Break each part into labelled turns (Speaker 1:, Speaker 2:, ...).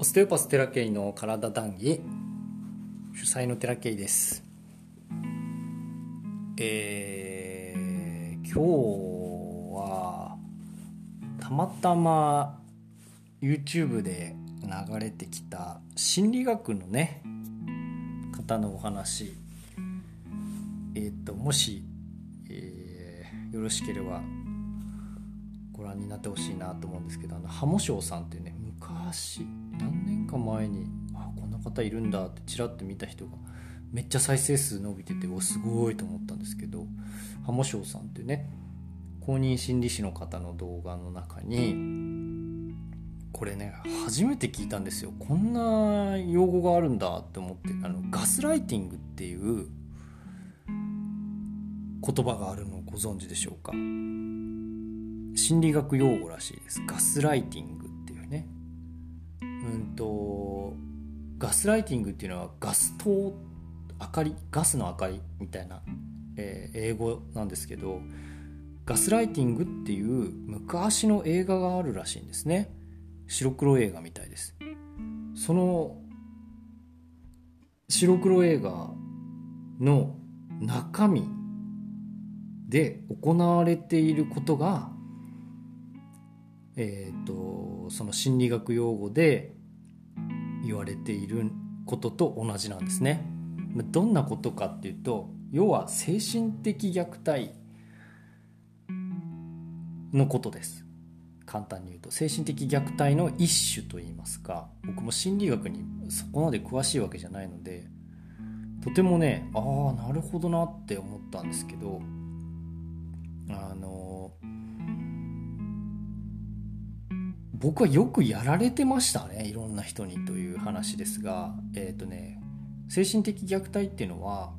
Speaker 1: オステオパステラケイの体談義主催のテラケイです。えー、今日はたまたま YouTube で流れてきた心理学のね方のお話。えっ、ー、ともし、えー、よろしければご覧になってほしいなと思うんですけどあのハモショウさんっていうね昔か前にあこんな方いるんだってちらっと見た人がめっちゃ再生数伸びてておすごいと思ったんですけどハモショウさんっていうね公認心理師の方の動画の中にこれね初めて聞いたんですよ。こんな用語があるんだって思ってあのガスライティングっていう言葉があるのをご存知でしょうか？心理学用語らしいです。ガスライティングうんとガスライティングっていうのはガス灯明かりガスの明かりみたいな、えー、英語なんですけどガスライティングっていう昔の映画があるらしいんですね。白黒映画みたいです。その白黒映画の中身で行われていることがえーと、その心理学用語で言われていることと同じなんですね。どんなことかっていうと要は精神的虐待のことです。簡単に言うと精神的虐待の一種といいますか僕も心理学にそこまで詳しいわけじゃないのでとてもねああなるほどなって思ったんですけどあの僕はよくやられてましたねいろんな人にという話ですが。えっ、ー、とね精神的虐待っていうのは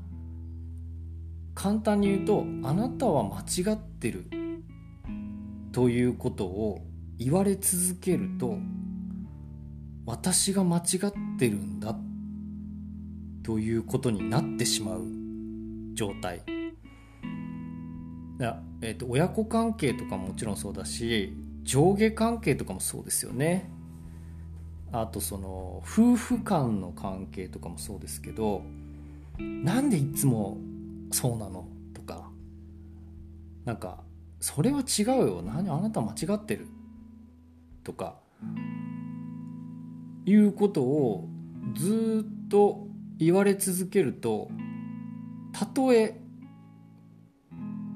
Speaker 1: 簡単に言うとあなたは間違ってるということを言われ続けると私が間違ってるんだということになってしまう状態。えーと親子関係とかももちろんそうだし上下関係とかもそうですよね。あとその夫婦間の関係とかもそうですけどなんでいつもそうなの？とか。なんかそれは違うよ。何あなた間違ってる？とか。いうことをずっと言われ続けるとたとえ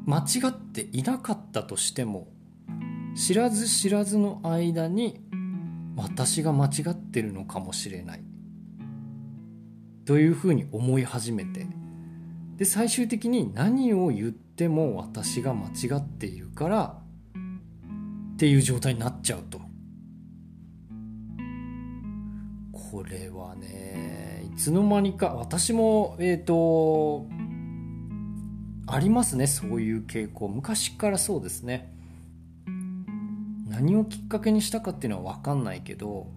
Speaker 1: 間違っていなかったとしても知らず知らずの間に私が間違ってるのかもしれない。というふうに思い始めて。で最終的に何を言っても私が間違っているからっていう状態になっちゃうと。これはねいつの間にか私もえっ、ー、とありますねそういう傾向。昔からそうですね。何をきっかけにしたかっていうのは分かんないけど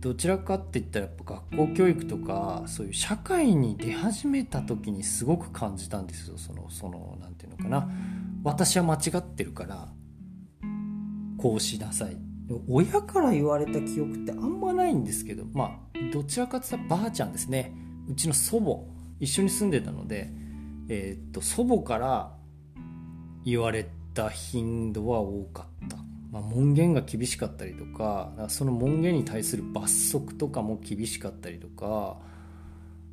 Speaker 1: どちらかって言ったらやっぱ学校教育とかそういう社会に出始めた時にすごく感じたんですよ。そのその何て言うのかな。私は間違ってるからこうしなさい。親から言われた記憶ってあんまないんですけどまあどちらかって言ったらばあちゃんですね。うちの祖母一緒に住んでたので、えー、っと祖母から言われてた頻度は多かったまあ、門限が厳しかったりとかその門限に対する罰則とかも厳しかったりとか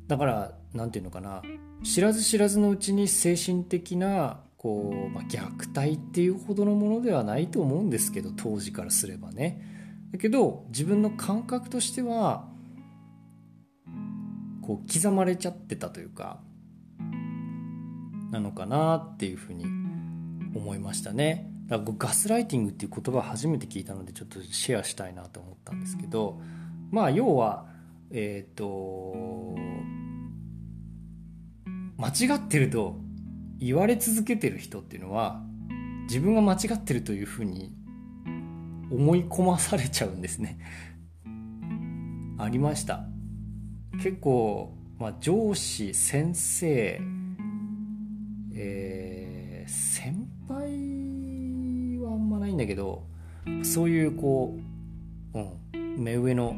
Speaker 1: だから何て言うのかな知らず知らずのうちに精神的なこう、まあ、虐待っていうほどのものではないと思うんですけど当時からすればね。だけど自分の感覚としてはこう刻まれちゃってたというかなのかなっていうふうに思いましたね。だからガスライティングっていう言葉初めて聞いたのでちょっとシェアしたいなと思ったんですけどまあ要はえっ、ー、と間違ってると言われ続けてる人っていうのは自分が間違ってるというふうに思い込まされちゃうんですねありました結構、まあ、上司先生だけどそういうこう、うん、目上の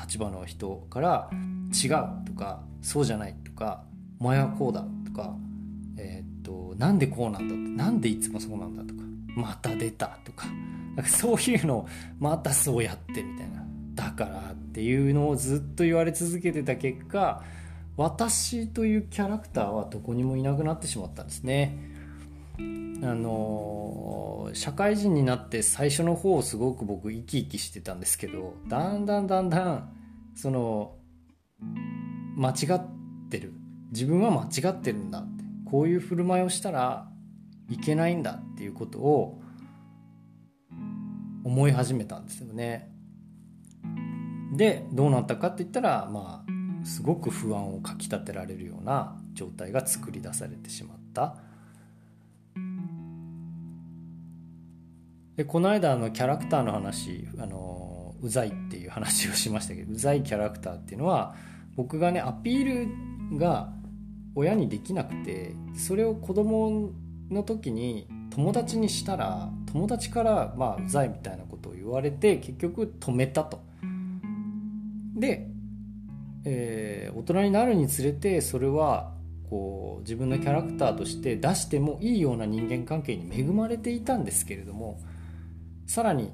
Speaker 1: 立場の人から「違う」とか「そうじゃない」とか「お前はこうだ」とか「えー、っとなんでこうなんだ」って「なんでいつもそうなんだ」とか「また出た」とかなんか そういうのをまたそうやってみたいなだからっていうのをずっと言われ続けてた結果私というキャラクターはどこにもいなくなってしまったんですね。あの社会人になって最初の方をすごく僕生き生きしてたんですけどだんだんだんだんその間違ってる自分は間違ってるんだってこういう振る舞いをしたらいけないんだっていうことを思い始めたんですよね。でどうなったかって言ったらまあすごく不安をかきたてられるような状態が作り出されてしまった。でこの間のキャラクターの話あのうざいっていう話をしましたけどうざいキャラクターっていうのは僕がねアピールが親にできなくてそれを子供の時に友達にしたら友達からまあうざいみたいなことを言われて結局止めたと。で、えー、大人になるにつれてそれはこう自分のキャラクターとして出してもいいような人間関係に恵まれていたんですけれどもさらに、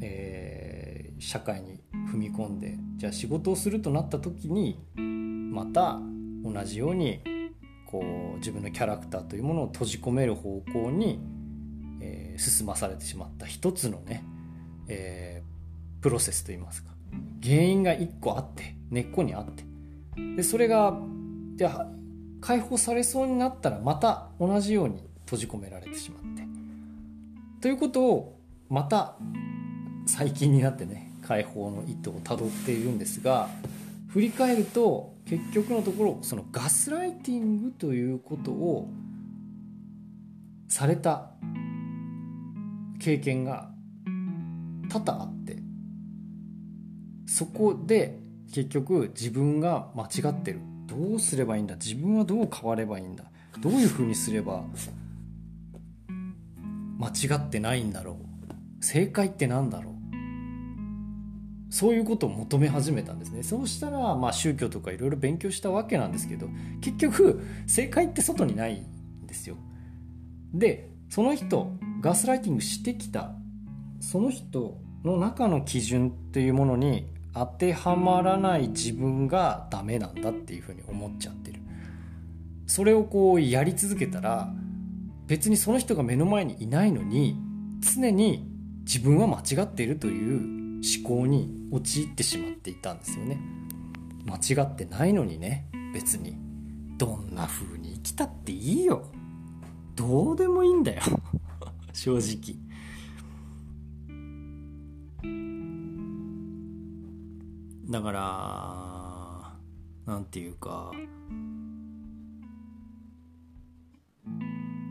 Speaker 1: えー、社会に踏み込んでじゃあ仕事をするとなった時にまた同じようにこう自分のキャラクターというものを閉じ込める方向に、えー、進まされてしまった一つのね、えー、プロセスといいますか。原因が一個あって根っこにあって。でそれがで解放されそうになったらまた同じように閉じ込められてしまって。ということをまた最近になってね解放の意図をたどっているんですが振り返ると結局のところそのガスライティングということをされた経験が多々あってそこで結局自分が間違ってる。どうすればいいんだ？自分はどう変わればいいんだ？どういうふうにすれば間違ってないんだろう。正解って何だろう。そういうことを求め始めたんですね。そうしたらまあ宗教とかいろいろ勉強したわけなんですけど結局正解って外にないんですよ。でその人ガスライティングしてきた。その人の中の基準っていうものに当てはまらない自分がダメなんだっていうふうに思っちゃってる。それをこうやり続けたら別にその人が目の前にいないのに常に自分は間違っているという思考に陥ってしまっていたんですよね。間違ってないのにね別に。どんな風に生きたっていいよ。どうでもいいんだよ。正直。だから何て言うか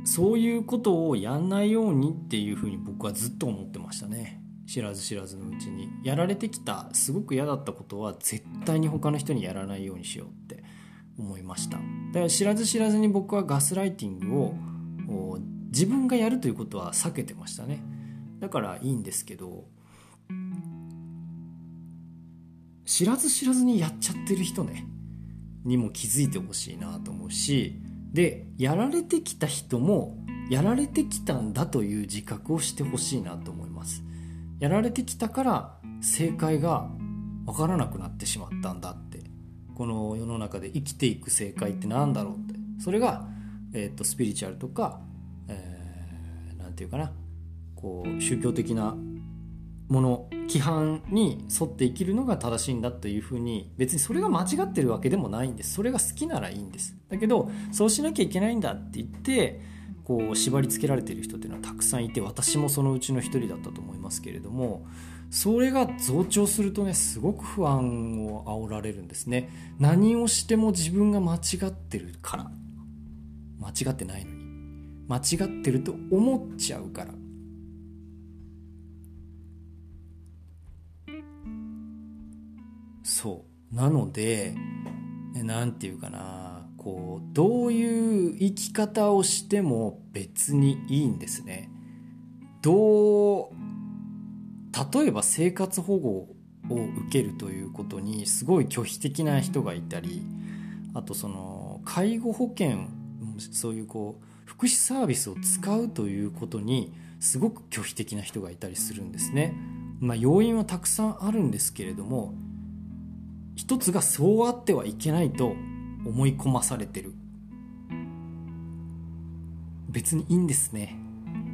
Speaker 1: そういうことをやんないようにっていうふうに僕はずっと思ってましたね。知らず知らずのうちに。やられてきたすごく嫌だったことは絶対に他の人にやらないようにしようって思いました。だから知らず知らずに僕はガスライティングを自分がやるということは避けてましたね。だからいいんですけど知らず知らずにやっちゃってる人ねにも気づいてほしいなと思うしでやられてきた人もやられてきたんだという自覚をしてほしいなと思います。やられてきたから正解が分からなくなってしまったんだって。この世の中で生きていく正解って何だろうって。それが、えーと、スピリチュアルとか何、えー、て言うかな。こう宗教的なもの規範に沿って生きるのが正しいんだというふうに別にそれが間違ってるわけでもないんです。それが好きならいいんです。だけどそうしなきゃいけないんだって言ってこう縛り付けられてる人っていうのはたくさんいて私もそのうちの一人だったと思いますけれどもそれが増長するとねすごく不安を煽られるんですね。何をしても自分が間違ってるから。間違ってないのに。間違ってると思っちゃうから。そうなので何て言うかなこうどういう生き方をしても別にいいんですねどう例えば生活保護を受けるということにすごい拒否的な人がいたりあとその介護保険そういうこう福祉サービスを使うということにすごく拒否的な人がいたりするんですね。まあ、要因はたくさんあるんですけれども一つがそうあってはいけないと思い込まされてる。別にいいんですね。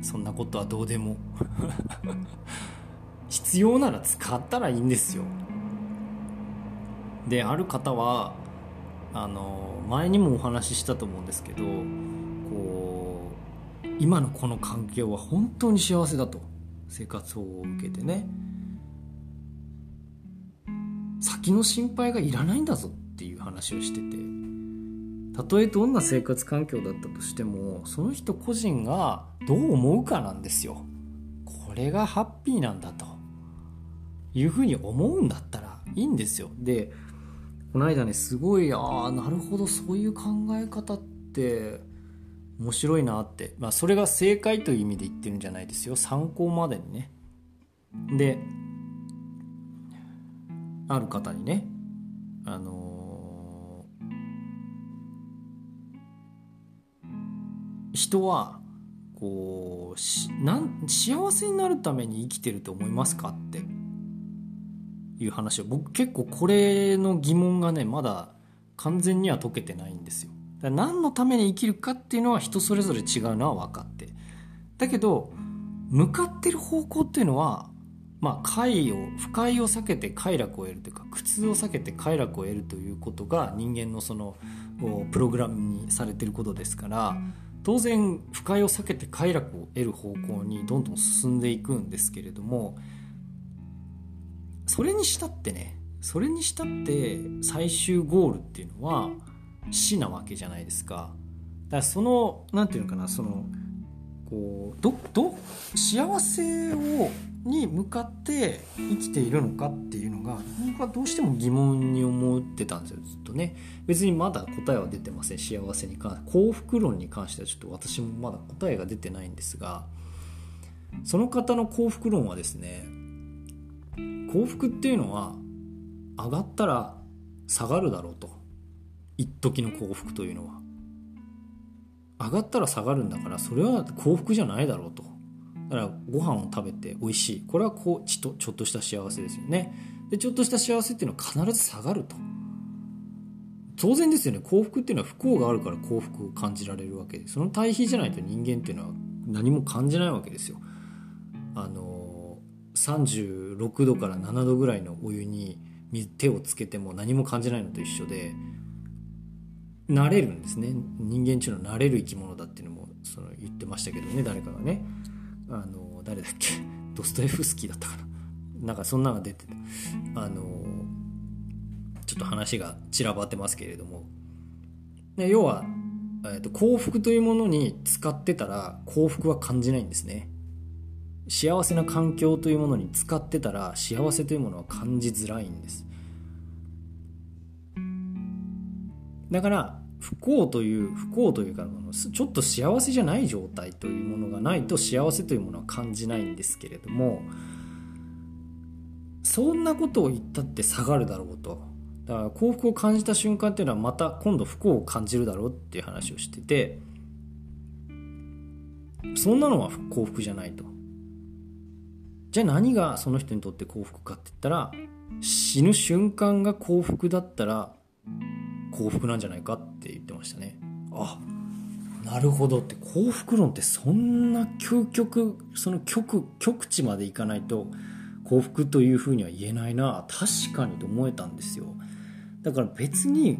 Speaker 1: そんなことはどうでも。必要なら使ったらいいんですよ。である方はあの前にもお話ししたと思うんですけどこう今のこの環境は本当に幸せだと生活保護を受けてね。先の心配がいらないんだぞっていう話をしてて。たとえどんな生活環境だったとしてもその人個人がどう思うかなんですよ。これがハッピーなんだと。いうふうに思うんだったらいいんですよ。でこの間ねすごいああなるほどそういう考え方って面白いなって、まあ、それが正解という意味で言ってるんじゃないですよ。参考までにね。である方にねあのー、人はこうしなん幸せになるために生きてると思いますかっていう話を僕結構これの疑問がねまだ完全には解けてないんですよ。だ何のために生きるかっていうのは人それぞれ違うのは分かってだけど向かってる方向っていうのはまあ快を不快を避けて快楽を得るというか苦痛を避けて快楽を得るということが人間のそのプログラムにされてることですから当然不快を避けて快楽を得る方向にどんどん進んでいくんですけれどもそれにしたってねそれにしたって最終ゴールっていうのは死なわけじゃないですか。だからその何て言うのかなそのこうどど幸せをに向かって生きているのかっていうのが僕はどうしても疑問に思ってたんですよずっとね。別にまだ答えは出てません幸せに関幸福論に関してはちょっと私もまだ答えが出てないんですがその方の幸福論はですね幸福っていうのは上がったら下がるだろうと。一時の幸福というのは上がったら下がるんだからそれは幸福じゃないだろうと。だからご飯を食べて美味しい。これはこうちとちょっとした幸せですよね。でちょっとした幸せっていうのは必ず下がると。当然ですよね。幸福っていうのは不幸があるから幸福を感じられるわけで。その対比じゃないと人間っていうのは何も感じないわけですよ。あの36度から7度ぐらいのお湯に手をつけても何も感じないのと一緒で慣れるんですね。人間っていうの慣れる生き物だっていうのもその言ってましたけどね。誰かがね。あの誰だっけ。ドストエフスキーだったかな。なんかそんなのが出てて。あのちょっと話が散らばってますけれども。で要は、えーと幸福というものに使ってたら幸福は感じないんですね。幸せな環境というものに使ってたら幸せというものは感じづらいんです。だから不幸という不幸というかちょっと幸せじゃない状態というものがないと幸せというものは感じないんですけれどもそんなことを言ったって下がるだろうと。だから幸福を感じた瞬間っていうのはまた今度不幸を感じるだろうっていう話をしててそんなのは幸福じゃないと。じゃあ何がその人にとって幸福かって言ったら死ぬ瞬間が幸福だったら幸福なんじゃないかって言ってましたね。あなるほどって。幸福論ってそんな究極その極極地までいかないと幸福というふうには言えないな。確かにと思えたんですよ。だから別に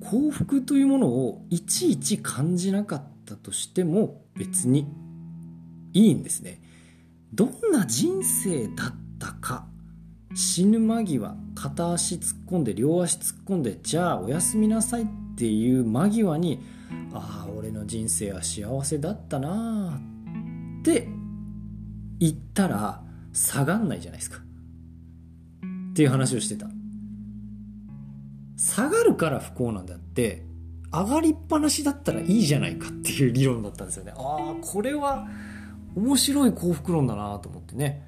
Speaker 1: 幸福というものをいちいち感じなかったとしても別にいいんですね。どんな人生だったか死ぬ間際片足突っ込んで両足突っ込んでじゃあおやすみなさいっていう間際にああ俺の人生は幸せだったなって言ったら下がんないじゃないですか。っていう話をしてた。下がるから不幸なんだって上がりっぱなしだったらいいじゃないかっていう理論だったんですよね。ああこれは面白い幸福論だなと思ってね。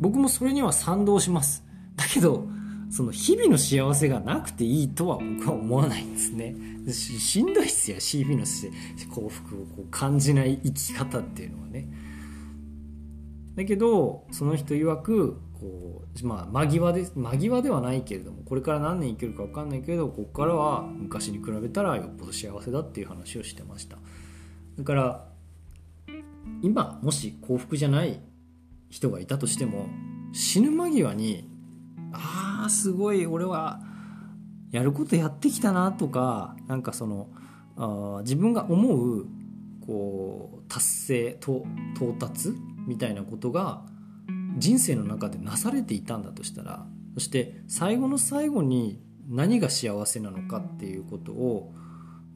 Speaker 1: 僕もそれには賛同します。だけどその日々の幸せがなくていいとは僕は思わないんですね。ししんどいっすよ日々の幸福をこう感じない生き方っていうのはね。だけどその人曰くこう、まあ、間際で間際ではないけれどもこれから何年生きるか分かんないけどここからは昔に比べたらよっぽど幸せだっていう話をしてました。だから今もし幸福じゃない人がいたとしても死ぬ間際にああすごい。俺はやることやってきたなとかなんかそのあ自分が思うこう達成と到達みたいなことが人生の中でなされていたんだとしたらそして最後の最後に何が幸せなのかっていうことを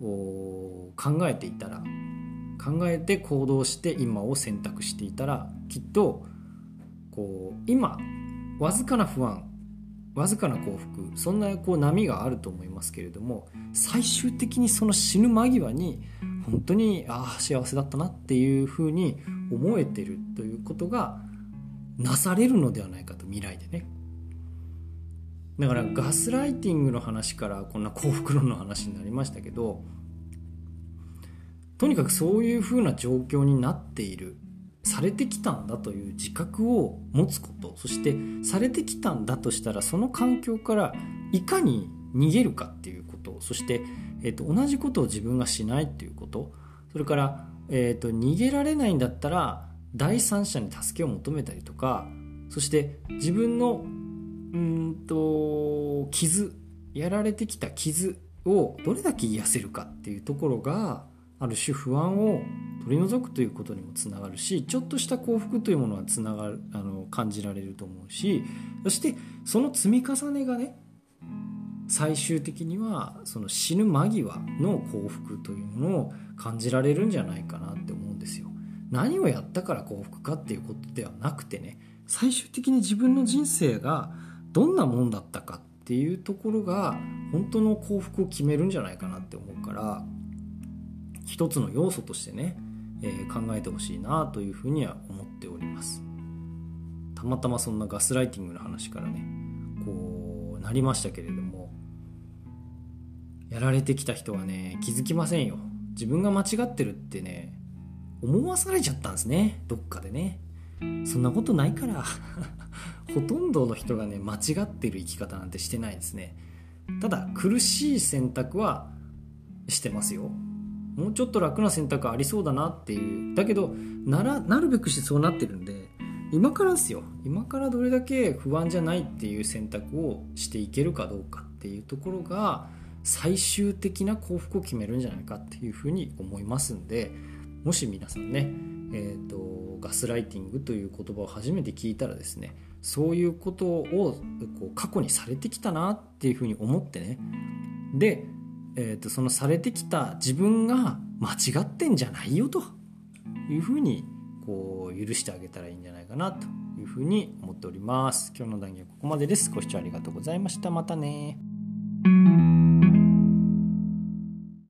Speaker 1: 考えていたら考えて行動して今を選択していたらきっとこう今わずかな不安わずかな幸福そんなこう波があると思いますけれども最終的にその死ぬ間際に本当にああ幸せだったなっていうふうに思えてるということがなされるのではないかと未来でね。だからガスライティングの話からこんな幸福論の話になりましたけどとにかくそういうふうな状況になっている。されてきたんだという自覚を持つこと。そしてされてきたんだとしたらその環境からいかに逃げるかっていうこと。そして、えーと、同じことを自分がしないっていうこと。それから、えーと逃げられないんだったら第三者に助けを求めたりとか。そして自分のうんと傷やられてきた傷をどれだけ癒せるかっていうところがある種不安を取り除くということにもつながるしちょっとした幸福というものはつながるあの感じられると思うしそしてその積み重ねがね最終的にはその死ぬ間際の幸福というものを感じられるんじゃないかなって思うんですよ。何をやったから幸福かっていうことではなくてね最終的に自分の人生がどんなもんだったかっていうところが本当の幸福を決めるんじゃないかなって思うから一つの要素としてね、えー、考えてほしいなというふうには思っております。たまたまそんなガスライティングの話からねこうなりましたけれどもやられてきた人はね気づきませんよ。自分が間違ってるってね思わされちゃったんですね。どっかでね。そんなことないから。ほとんどの人がね間違ってる生き方なんてしてないですね。ただ苦しい選択はしてますよ。もうちょっと楽な選択ありそうだなっていう。だけどならなるべくしてそうなってるんで今からですよ。今からどれだけ不安じゃないっていう選択をしていけるかどうかっていうところが最終的な幸福を決めるんじゃないかっていうふうに思いますんでもし皆さんね、えーと、ガスライティングという言葉を初めて聞いたらですねそういうことをこう過去にされてきたなっていうふうに思ってね。で、えーと、そのされてきた自分が間違ってんじゃないよと。いうふうにこう許してあげたらいいんじゃないかなというふうに思っております。今日の談義はここまでです。ご視聴ありがとうございました。またね